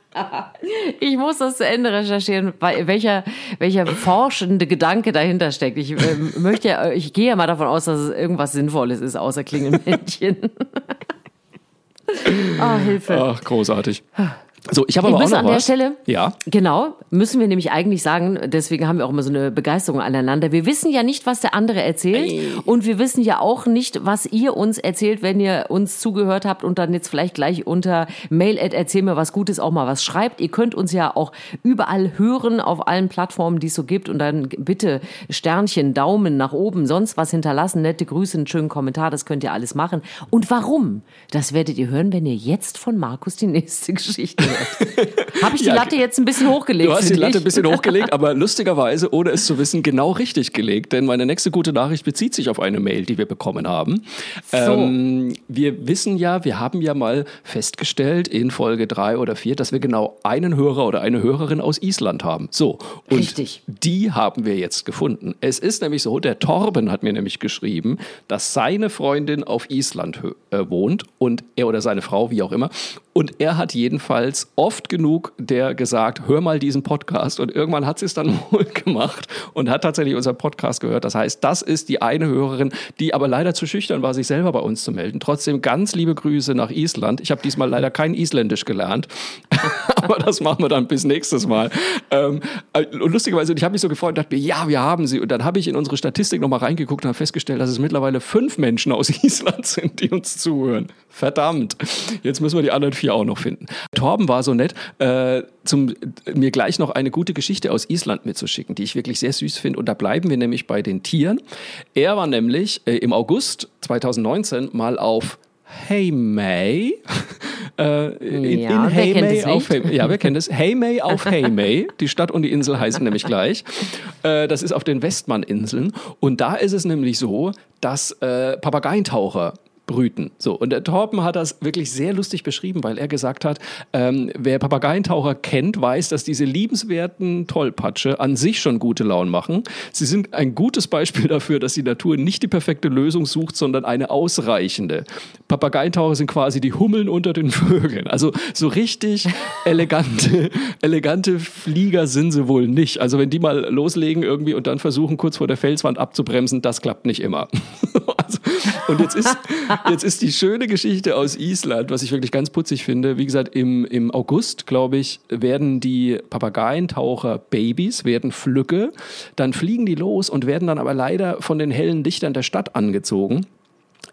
Ich muss das zu Ende recherchieren, weil welcher, welcher forschende Gedanke dahinter steckt. Ich ähm, möchte ja, ich gehe ja mal davon aus, dass es irgendwas Sinnvolles ist, außer Klingelmännchen. Ah, Hilfe. Ach, großartig. So, ich habe aber auch müssen noch an der was. Stelle, Ja. genau, müssen wir nämlich eigentlich sagen, deswegen haben wir auch immer so eine Begeisterung aneinander. Wir wissen ja nicht, was der andere erzählt und wir wissen ja auch nicht, was ihr uns erzählt, wenn ihr uns zugehört habt und dann jetzt vielleicht gleich unter Mail at erzähl mir was Gutes auch mal was schreibt. Ihr könnt uns ja auch überall hören auf allen Plattformen, die es so gibt und dann bitte Sternchen, Daumen nach oben, sonst was hinterlassen, nette Grüße, einen schönen Kommentar, das könnt ihr alles machen. Und warum? Das werdet ihr hören, wenn ihr jetzt von Markus die nächste Geschichte. Habe ich die Ja, Latte jetzt ein bisschen hochgelegt? Du hast die Latte ein bisschen hochgelegt, aber lustigerweise, ohne es zu wissen, genau richtig gelegt. Denn meine nächste gute Nachricht bezieht sich auf eine Mail, die wir bekommen haben. Ähm, wir wissen ja, wir haben ja mal festgestellt in Folge drei oder vier, dass wir genau einen Hörer oder eine Hörerin aus Island haben. So. Und Richtig. die haben wir jetzt gefunden. Es ist nämlich so, der Torben hat mir nämlich geschrieben, dass seine Freundin auf Island äh, wohnt und er oder seine Frau, wie auch immer. Und er hat jedenfalls oft genug der gesagt, hör mal diesen Podcast. Und irgendwann hat sie es dann wohl gemacht und hat tatsächlich unseren Podcast gehört. Das heißt, das ist die eine Hörerin, die aber leider zu schüchtern war, sich selber bei uns zu melden. Trotzdem ganz liebe Grüße nach Island. Ich habe diesmal leider kein Isländisch gelernt, aber das machen wir dann bis nächstes Mal. Ähm, und lustigerweise, ich habe mich so gefreut und dachte mir, ja, wir haben sie. Und dann habe ich in unsere Statistik nochmal reingeguckt und habe festgestellt, dass es mittlerweile fünf Menschen aus Island sind, die uns zuhören. Verdammt. Jetzt müssen wir die anderen vier auch noch finden. Torben war so nett, äh, zum, mir gleich noch eine gute Geschichte aus Island mitzuschicken, die ich wirklich sehr süß finde. Und da bleiben wir nämlich bei den Tieren. Er war nämlich äh, im August 2019 mal auf Hey May. Äh, in, Ja, in Hey May auf? Hey, ja, wir kennen das. Hey May auf Hey May. Die Stadt und die Insel heißen nämlich gleich. Äh, das ist auf den Westmann-Inseln. Und da ist es nämlich so, dass äh, Papageientaucher brüten. So, und der Torben hat das wirklich sehr lustig beschrieben, weil er gesagt hat, ähm, wer Papageientaucher kennt, weiß, dass diese liebenswerten Tollpatsche an sich schon gute Laune machen. Sie sind ein gutes Beispiel dafür, dass die Natur nicht die perfekte Lösung sucht, sondern eine ausreichende. Papageientaucher sind quasi die Hummeln unter den Vögeln. Also so richtig elegante, elegante Flieger sind sie wohl nicht. Also wenn die mal loslegen irgendwie und dann versuchen, kurz vor der Felswand abzubremsen, das klappt nicht immer. also, und jetzt ist, jetzt ist die schöne Geschichte aus Island, was ich wirklich ganz putzig finde. Wie gesagt, im, im August, glaube ich, werden die Papageientaucher Babys, werden Flücke, dann fliegen die los und werden dann aber leider von den hellen Lichtern der Stadt angezogen.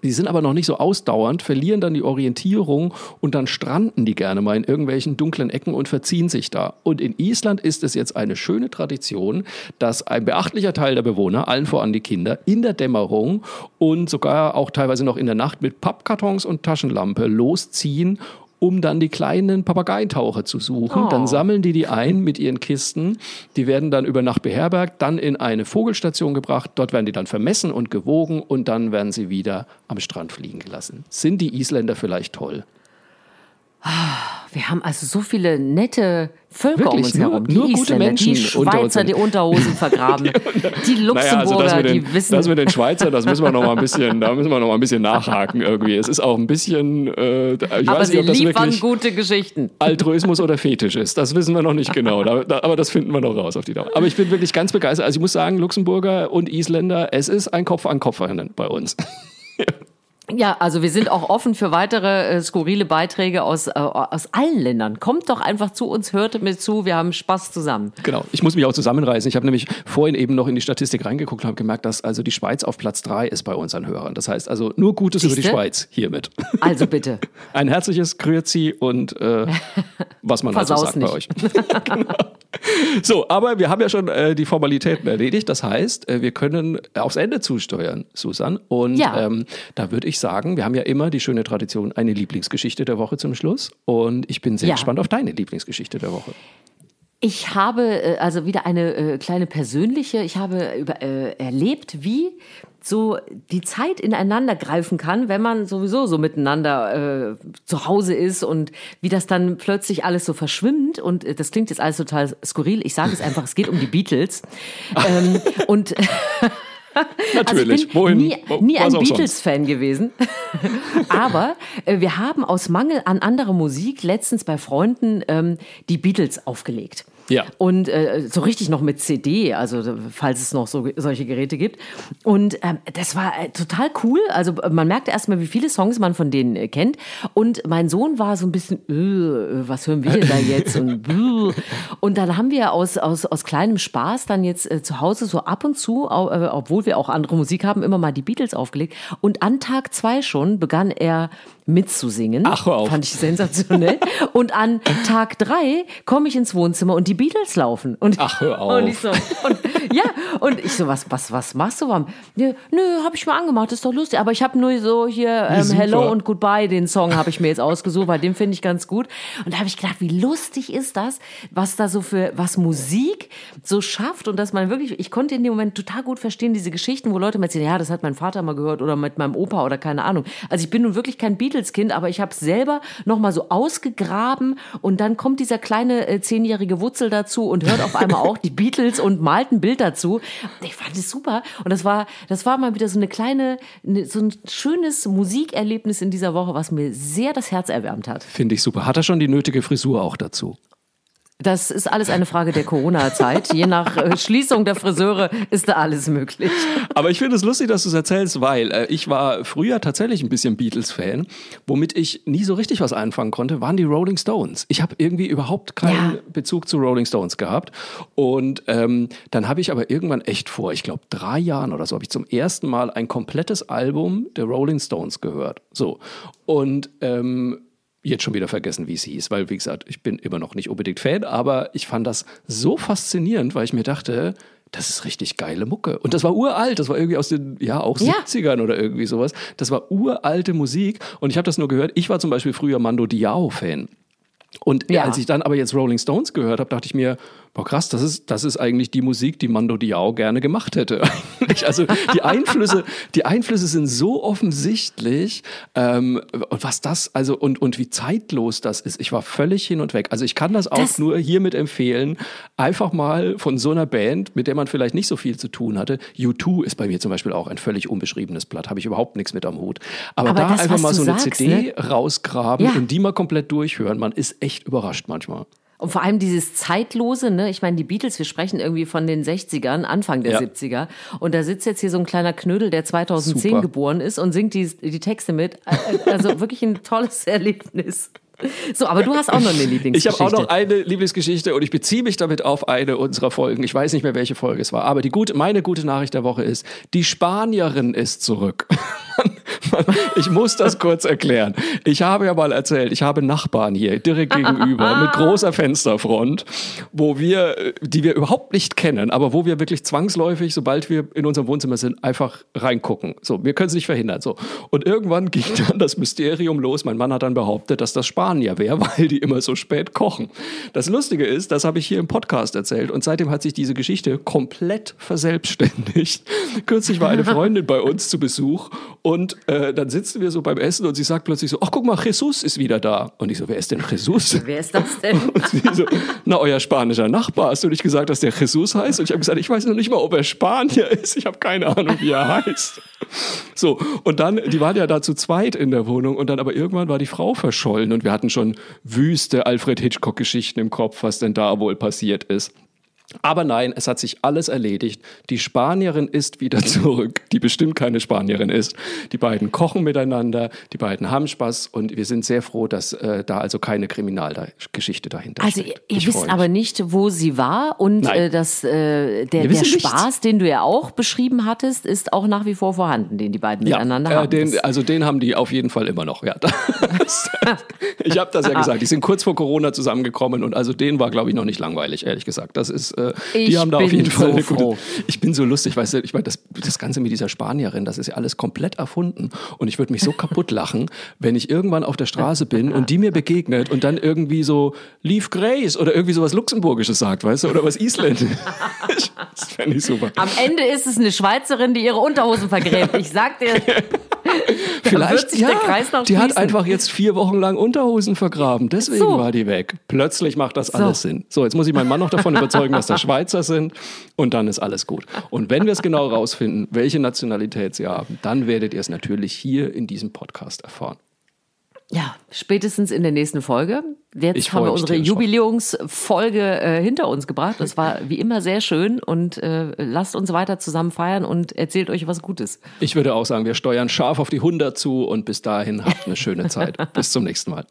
Die sind aber noch nicht so ausdauernd, verlieren dann die Orientierung und dann stranden die gerne mal in irgendwelchen dunklen Ecken und verziehen sich da. Und in Island ist es jetzt eine schöne Tradition, dass ein beachtlicher Teil der Bewohner, allen voran die Kinder, in der Dämmerung und sogar auch teilweise noch in der Nacht mit Pappkartons und Taschenlampe losziehen um dann die kleinen Papageientaucher zu suchen. Oh. Dann sammeln die die ein mit ihren Kisten. Die werden dann über Nacht beherbergt, dann in eine Vogelstation gebracht. Dort werden die dann vermessen und gewogen und dann werden sie wieder am Strand fliegen gelassen. Sind die Isländer vielleicht toll? Wir haben also so viele nette Völker Wirklich, um uns nur- herum. Die nur gute Isländer, Menschen die Schweizer, die Unterhosen vergraben, die Luxemburger, also das mit den, die wissen. das mit den Schweizern, das müssen wir noch mal ein bisschen, da müssen wir noch mal ein bisschen nachhaken irgendwie. Es ist auch ein bisschen, äh, ich aber weiß sie nicht, ob das liefern wirklich gute Geschichten. Altruismus oder Fetisch ist. Das wissen wir noch nicht genau, da, da, aber das finden wir noch raus auf die Dauer. Aber ich bin wirklich ganz begeistert. Also ich muss sagen, Luxemburger und Isländer, es ist ein Kopf an Kopf bei uns. Ja, also wir sind auch offen für weitere äh, skurrile Beiträge aus, äh, aus allen Ländern. Kommt doch einfach zu uns, hört mir zu, wir haben Spaß zusammen. Genau. Ich muss mich auch zusammenreißen. Ich habe nämlich vorhin eben noch in die Statistik reingeguckt und habe gemerkt, dass also die Schweiz auf Platz drei ist bei uns an Hörern. Das heißt also nur Gutes über die Siehste? Schweiz hiermit. Also bitte. Ein herzliches Grüezi und äh, was man also sagt bei euch. genau. So, aber wir haben ja schon äh, die Formalitäten erledigt. Das heißt, äh, wir können aufs Ende zusteuern, Susan. Und Ja. ähm, da würde ich sagen, wir haben ja immer die schöne Tradition, eine Lieblingsgeschichte der Woche zum Schluss. Und ich bin sehr Ja. gespannt auf deine Lieblingsgeschichte der Woche. Ich habe äh, also wieder eine äh, kleine persönliche, ich habe über, äh, erlebt, wie so die Zeit ineinander greifen kann, wenn man sowieso so miteinander äh, zu Hause ist und wie das dann plötzlich alles so verschwimmt. Und äh, das klingt jetzt alles total skurril. Ich sage es einfach, es geht um die Beatles. ähm, und Natürlich. also ich bin Wohin? nie, nie ein. Beatles-Fan gewesen. Aber äh, wir haben aus Mangel an anderer Musik letztens bei Freunden ähm, die Beatles aufgelegt. Ja. Und äh, so richtig noch mit CD, also falls es noch so, solche Geräte gibt. Und ähm, das war äh, total cool. Also äh, man merkte erstmal, wie viele Songs man von denen äh, kennt. Und mein Sohn war so ein bisschen, äh, was hören wir denn da jetzt? Und, bluh. und dann haben wir aus, aus, aus kleinem Spaß dann jetzt äh, zu Hause so ab und zu, äh, obwohl wir auch andere Musik haben, immer mal die Beatles aufgelegt. Und an Tag zwei schon begann er mitzusingen. Ach, hör auf. Fand ich sensationell. und an Tag drei komme ich ins Wohnzimmer und die Beatles laufen. Und, Ach, hör auf. Und ich so, und, ja, und ich so, was, was, was machst du? Warum? Nö, nö hab ich mal angemacht, ist doch lustig. Aber ich habe nur so hier ähm. Hello und Goodbye, den Song habe ich mir jetzt ausgesucht, weil den finde ich ganz gut. Und da habe ich gedacht, wie lustig ist das, was da so für, was Musik so schafft und dass man wirklich, ich konnte in dem Moment total gut verstehen, diese Geschichten, wo Leute mir erzählen, ja, das hat mein Vater mal gehört oder mit meinem Opa oder keine Ahnung. Also ich bin nun wirklich kein Beatles-Kind, aber ich habe selber nochmal so ausgegraben und dann kommt dieser kleine äh, zehnjährige Wutzel dazu und hört auf einmal auch die Beatles und malt ein Bild dazu. Ich fand es super. Und das war, das war mal wieder so eine kleine, ne, so ein schönes Musikerlebnis in dieser Woche, was mir sehr das Herz erwärmt hat. Finde ich super. Hat er schon die nötige Frisur auch dazu? Das ist alles eine Frage der Corona-Zeit. Je nach äh, Schließung der Friseure ist da alles möglich. Aber ich finde es lustig, dass du es erzählst, weil äh, ich war früher tatsächlich ein bisschen Beatles-Fan. Womit ich nie so richtig was einfangen konnte, waren die Rolling Stones. Ich habe irgendwie überhaupt keinen Ja. Bezug zu Rolling Stones gehabt. Und ähm, dann habe ich aber irgendwann echt vor, ich glaube drei Jahren oder so, habe ich zum ersten Mal ein komplettes Album der Rolling Stones gehört. So. Und ähm, jetzt schon wieder vergessen, wie es hieß, weil, wie gesagt, ich bin immer noch nicht unbedingt Fan, aber ich fand das so faszinierend, weil ich mir dachte, das ist richtig geile Mucke. Und das war uralt, das war irgendwie aus den, ja, auch Ja. 70ern oder irgendwie sowas. Das war uralte Musik und ich habe das nur gehört. Ich war zum Beispiel früher Mando Diao-Fan. Und Ja. als ich dann aber jetzt Rolling Stones gehört habe, dachte ich mir, boah krass, das ist, das ist eigentlich die Musik, die Mando Diao gerne gemacht hätte. Also die Einflüsse, die Einflüsse sind so offensichtlich. Ähm, und was das, also und, und wie zeitlos das ist. Ich war völlig hin und weg. Also ich kann das auch Das- nur hiermit empfehlen. Einfach mal von so einer Band, mit der man vielleicht nicht so viel zu tun hatte. U2 ist bei mir zum Beispiel auch ein völlig unbeschriebenes Blatt. Habe ich überhaupt nichts mit am Hut. Aber, Aber da das, einfach mal so eine sagst, CD ne? rausgraben Ja. und die mal komplett durchhören. Man ist echt überrascht manchmal. Und vor allem dieses Zeitlose, ne? Ich meine, die Beatles, wir sprechen irgendwie von den 60ern, Anfang der Ja. 70er. Und da sitzt jetzt hier so ein kleiner Knödel, der 2010 Super. geboren ist und singt die, die Texte mit. Also wirklich ein tolles Erlebnis. So, aber du hast auch noch eine Ich Lieblingsgeschichte. habe auch noch eine Lieblingsgeschichte und ich beziehe mich damit auf eine unserer Folgen. Ich weiß nicht mehr, welche Folge es war, aber die gute, meine gute Nachricht der Woche ist, die Spanierin ist zurück. ich muss das kurz erklären. Ich habe ja mal erzählt, ich habe Nachbarn hier direkt gegenüber mit großer Fensterfront, wo wir, die wir überhaupt nicht kennen, aber wo wir wirklich zwangsläufig, sobald wir in unserem Wohnzimmer sind, einfach reingucken. So, wir können es nicht verhindern. So. Und irgendwann ging dann das Mysterium los. Mein Mann hat dann behauptet, dass das Spanier wäre, weil die immer so spät kochen. Das Lustige ist, das habe ich hier im Podcast erzählt und seitdem hat sich diese Geschichte komplett verselbstständigt. Kürzlich war eine Freundin bei uns zu Besuch und äh, dann sitzen wir so beim Essen und sie sagt plötzlich so, ach guck mal, Jesus ist wieder da. Und ich so, wer ist denn Jesus? Wer ist das denn? Und sie so, na, euer spanischer Nachbar. Hast du nicht gesagt, dass der Jesus heißt? Und ich habe gesagt, ich weiß noch nicht mal, ob er Spanier ist. Ich habe keine Ahnung, wie er heißt. So, und dann, die waren ja da zu zweit in der Wohnung und dann aber irgendwann war die Frau verschollen und wir hatten schon wüste Alfred Hitchcock-Geschichten im Kopf, was denn da wohl passiert ist. Aber nein, es hat sich alles erledigt. Die Spanierin ist wieder zurück, die bestimmt keine Spanierin ist. Die beiden kochen miteinander, die beiden haben Spaß und wir sind sehr froh, dass äh, da also keine Kriminalgeschichte dahinter Also ihr, steckt. ihr Ich freu wisst aber nicht, wo sie war und äh, das, äh, der, der wissen nichts. Spaß, den du ja auch beschrieben hattest, ist auch nach wie vor vorhanden, den die beiden miteinander ja, äh, haben. den, also den haben die auf jeden Fall immer noch. Ja, das, ich habe das ja gesagt. Die sind kurz vor Corona zusammengekommen und also denen war, glaube ich, noch nicht langweilig, ehrlich gesagt. Das ist, äh, die Ich haben da auf bin jeden Fall so eine gute. froh. Ich bin so lustig, weißt du, ich meine, das, das Ganze mit dieser Spanierin, das ist ja alles komplett erfunden und ich würde mich so kaputt lachen, wenn ich irgendwann auf der Straße bin und die mir begegnet und dann irgendwie so Leave Grace oder irgendwie sowas Luxemburgisches sagt, weißt du, oder was Isländisches. das fände ich super. Am Ende ist es eine Schweizerin, die ihre Unterhosen vergräbt. Ich sag dir, Vielleicht, ja, die hat einfach jetzt vier Wochen lang Unterhosen vergraben. Deswegen So. war die weg. Plötzlich macht das alles Sinn. So, jetzt muss ich meinen Mann noch davon überzeugen, dass das Schweizer sind und dann ist alles gut. Und wenn wir es genau rausfinden, welche Nationalität sie haben, dann werdet ihr es natürlich hier in diesem Podcast erfahren. Ja, spätestens in der nächsten Folge. Jetzt Ich haben wir unsere. Jubiläumsfolge äh, hinter uns gebracht. Das war wie immer sehr schön und äh, lasst uns weiter zusammen feiern und erzählt euch was Gutes. Ich würde auch sagen, wir steuern scharf auf die 100 zu und bis dahin habt eine schöne Zeit. bis zum nächsten Mal.